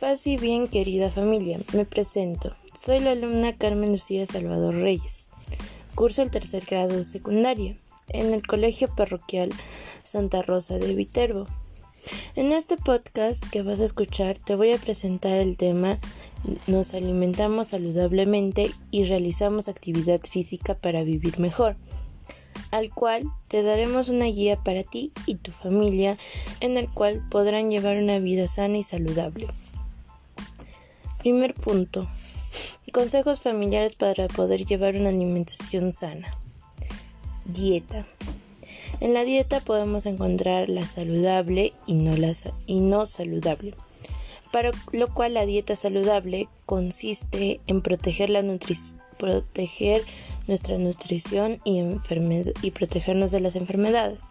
Paz y bien, querida familia, me presento. Soy la alumna Carmen Lucía Salvador Reyes. Curso el tercer grado de secundaria en el Colegio Parroquial Santa Rosa de Viterbo. En este podcast que vas a escuchar te voy a presentar el tema Nos alimentamos saludablemente y realizamos actividad física para vivir mejor al cual te daremos una guía para ti y tu familia en el cual podrán llevar una vida sana y saludable. Primer punto. Consejos familiares para poder llevar una alimentación sana. Dieta. En la dieta podemos encontrar la saludable y no, y no saludable. Para lo cual la dieta saludable consiste en proteger la nutrición proteger nuestra nutrición y, y protegernos de las enfermedades.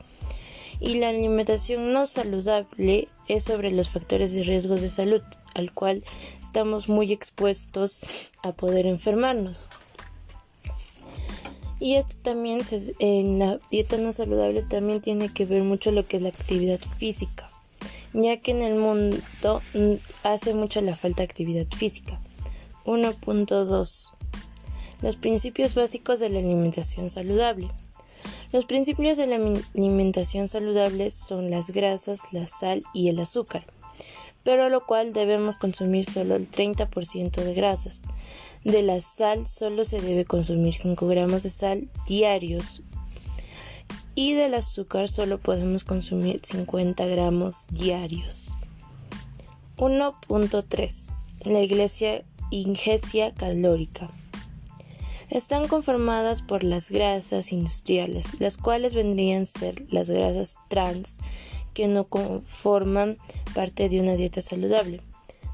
Y la alimentación no saludable es sobre los factores de riesgos de salud, al cual estamos muy expuestos a poder enfermarnos. Y esto también en la dieta no saludable también tiene que ver mucho lo que es la actividad física, ya que en el mundo mm, hace mucho la falta de actividad física. 1.2 los principios básicos de la alimentación saludable. Los principios de la alimentación saludable son las grasas, la sal y el azúcar, pero lo cual debemos consumir solo el 30% de grasas. De la sal solo se debe consumir 5 gramos de sal diarios y del azúcar solo podemos consumir 50 gramos diarios. 1.3. La iglesia ingesia calórica están conformadas por las grasas industriales, las cuales vendrían a ser las grasas trans que no conforman parte de una dieta saludable.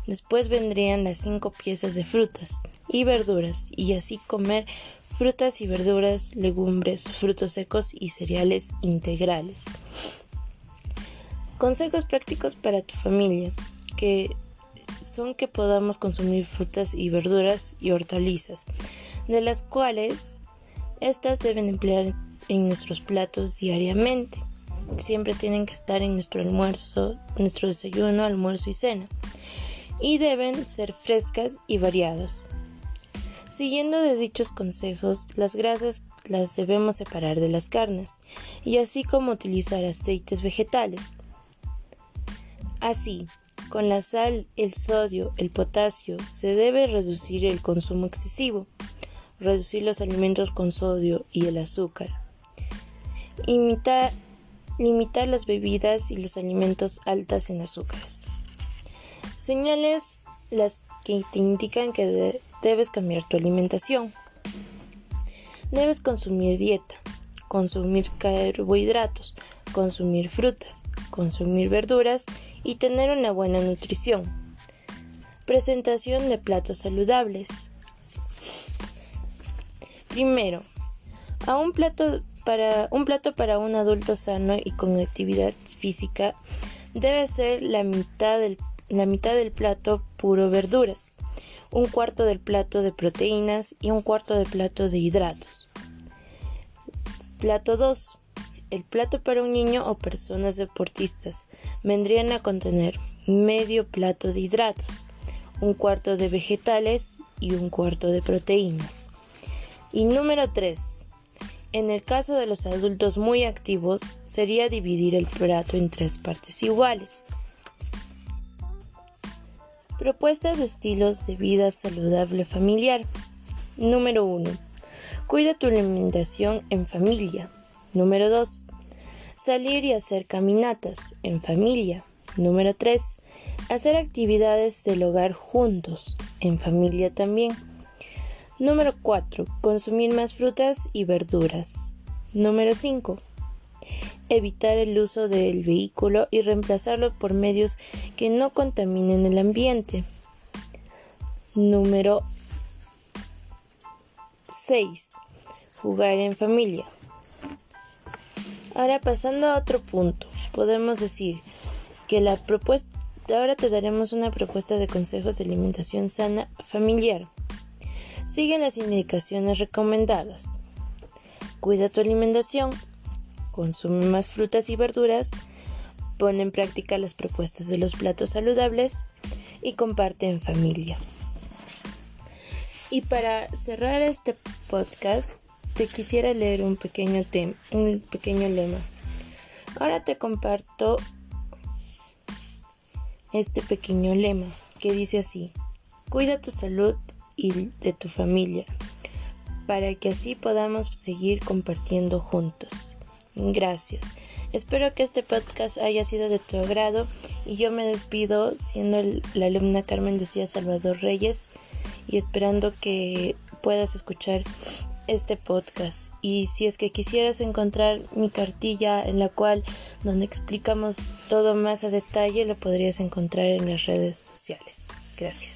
Después vendrían las cinco piezas de frutas y verduras y así comer frutas y verduras, legumbres, frutos secos y cereales integrales. Consejos prácticos para tu familia que son que podamos consumir frutas y verduras y hortalizas de las cuales estas deben emplear en nuestros platos diariamente. Siempre tienen que estar en nuestro almuerzo, nuestro desayuno, almuerzo y cena. Y deben ser frescas y variadas. Siguiendo de dichos consejos, las grasas las debemos separar de las carnes, y así como utilizar aceites vegetales. Así, con la sal, el sodio, el potasio, se debe reducir el consumo excesivo reducir los alimentos con sodio y el azúcar, limitar las bebidas y los alimentos altas en azúcares. Señales las que te indican que debes cambiar tu alimentación. Debes consumir dieta, consumir carbohidratos, consumir frutas, consumir verduras y tener una buena nutrición. Presentación de platos saludables. Primero, a un plato para un plato para un adulto sano y con actividad física debe ser la mitad del, la mitad del plato puro verduras, un cuarto del plato de proteínas y un cuarto del plato de hidratos. Plato 2. El plato para un niño o personas deportistas vendrían a contener medio plato de hidratos, un cuarto de vegetales y un cuarto de proteínas. Y número 3. En el caso de los adultos muy activos, sería dividir el plato en tres partes iguales. Propuestas de estilos de vida saludable familiar. Número 1. Cuida tu alimentación en familia. Número 2. Salir y hacer caminatas en familia. Número 3. Hacer actividades del hogar juntos, en familia también. Número 4. Consumir más frutas y verduras. Número 5. Evitar el uso del vehículo y reemplazarlo por medios que no contaminen el ambiente. Número 6. Jugar en familia. Ahora pasando a otro punto, podemos decir que la propuesta ahora te daremos una propuesta de consejos de alimentación sana familiar. Sigue las indicaciones recomendadas. Cuida tu alimentación. Consume más frutas y verduras. Pon en práctica las propuestas de los platos saludables. y comparte en familia. Y para cerrar este podcast, te quisiera leer un pequeño, un pequeño lema. Ahora te comparto este pequeño lema que dice así, cuida tu salud y de tu familia, para que así podamos seguir compartiendo juntos. Gracias. Espero que este podcast haya sido de tu agrado y yo me despido siendo la alumna Carmen Lucía Salvador Reyes y esperando que puedas escuchar este podcast y si es que quisieras encontrar mi cartilla en la cual donde explicamos todo más a detalle lo podrías encontrar en las redes sociales. Gracias.